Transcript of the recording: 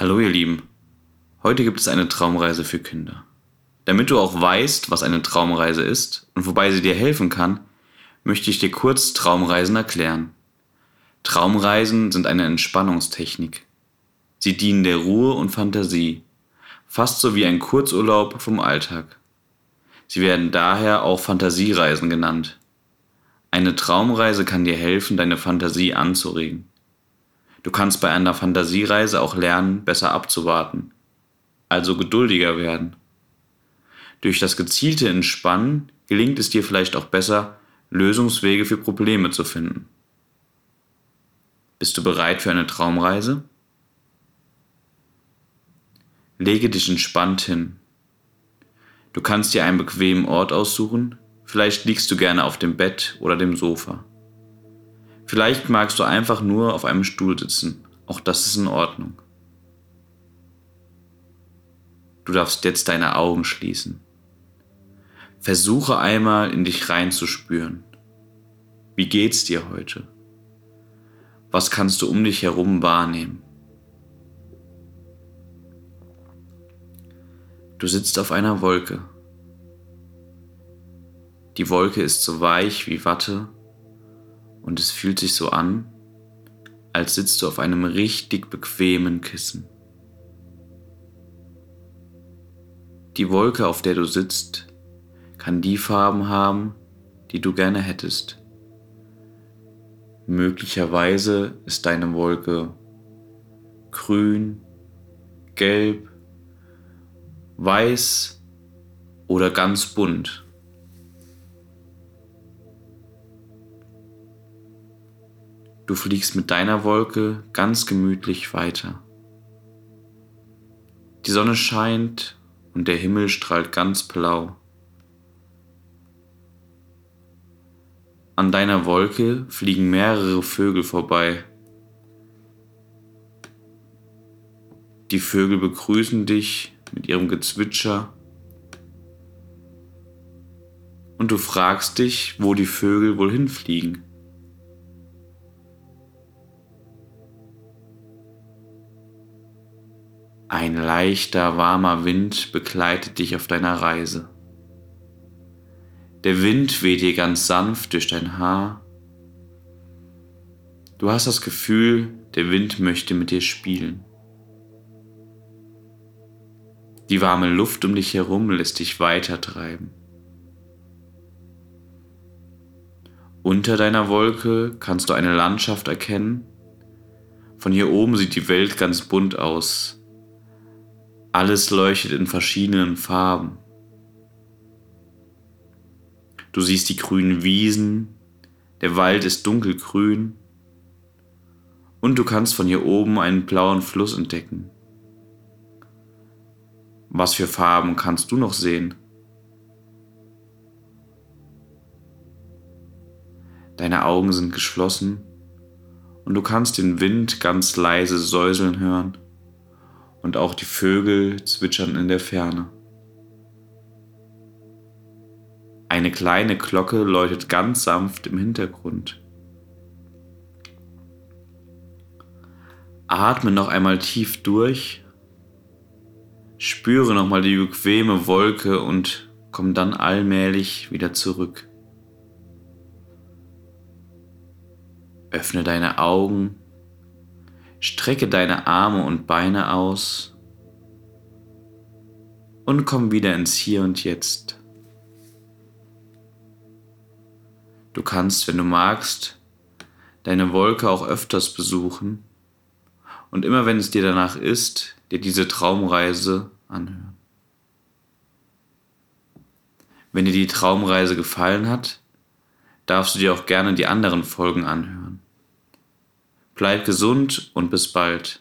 Hallo ihr Lieben, heute gibt es eine Traumreise für Kinder. Damit du auch weißt, was eine Traumreise ist und wobei sie dir helfen kann, möchte ich dir kurz Traumreisen erklären. Traumreisen sind eine Entspannungstechnik. Sie dienen der Ruhe und Fantasie, fast so wie ein Kurzurlaub vom Alltag. Sie werden daher auch Fantasiereisen genannt. Eine Traumreise kann dir helfen, deine Fantasie anzuregen. Du kannst bei einer Fantasiereise auch lernen, besser abzuwarten, also geduldiger werden. Durch das gezielte Entspannen gelingt es dir vielleicht auch besser, Lösungswege für Probleme zu finden. Bist du bereit für eine Traumreise? Lege dich entspannt hin. Du kannst dir einen bequemen Ort aussuchen, vielleicht liegst du gerne auf dem Bett oder dem Sofa. Vielleicht magst du einfach nur auf einem Stuhl sitzen. Auch das ist in Ordnung. Du darfst jetzt deine Augen schließen. Versuche einmal in dich reinzuspüren. Wie geht's dir heute? Was kannst du um dich herum wahrnehmen? Du sitzt auf einer Wolke. Die Wolke ist so weich wie Watte und es fühlt sich so an, als sitzt du auf einem richtig bequemen Kissen. Die Wolke, auf der du sitzt, kann die Farben haben, die du gerne hättest. Möglicherweise ist deine Wolke grün, gelb, weiß oder ganz bunt. Du fliegst mit deiner Wolke ganz gemütlich weiter. Die Sonne scheint und der Himmel strahlt ganz blau. An deiner Wolke fliegen mehrere Vögel vorbei. Die Vögel begrüßen dich mit ihrem Gezwitscher und du fragst dich, wo die Vögel wohl hinfliegen. Ein leichter, warmer Wind begleitet dich auf deiner Reise. Der Wind weht dir ganz sanft durch dein Haar. Du hast das Gefühl, der Wind möchte mit dir spielen. Die warme Luft um dich herum lässt dich weitertreiben. Unter deiner Wolke kannst du eine Landschaft erkennen. Von hier oben sieht die Welt ganz bunt aus. Alles leuchtet in verschiedenen Farben. Du siehst die grünen Wiesen, der Wald ist dunkelgrün und du kannst von hier oben einen blauen Fluss entdecken. Was für Farben kannst du noch sehen? Deine Augen sind geschlossen und du kannst den Wind ganz leise säuseln hören und auch die Vögel zwitschern in der Ferne. Eine kleine Glocke läutet ganz sanft im Hintergrund. Atme noch einmal tief durch, spüre nochmal die bequeme Wolke und komm dann allmählich wieder zurück. Öffne deine Augen Strecke deine Arme und Beine aus und komm wieder ins Hier und Jetzt. Du kannst, wenn du magst, deine Wolke auch öfters besuchen und immer wenn es dir danach ist, dir diese Traumreise anhören. Wenn dir die Traumreise gefallen hat, darfst du dir auch gerne die anderen Folgen anhören. Bleib gesund und bis bald.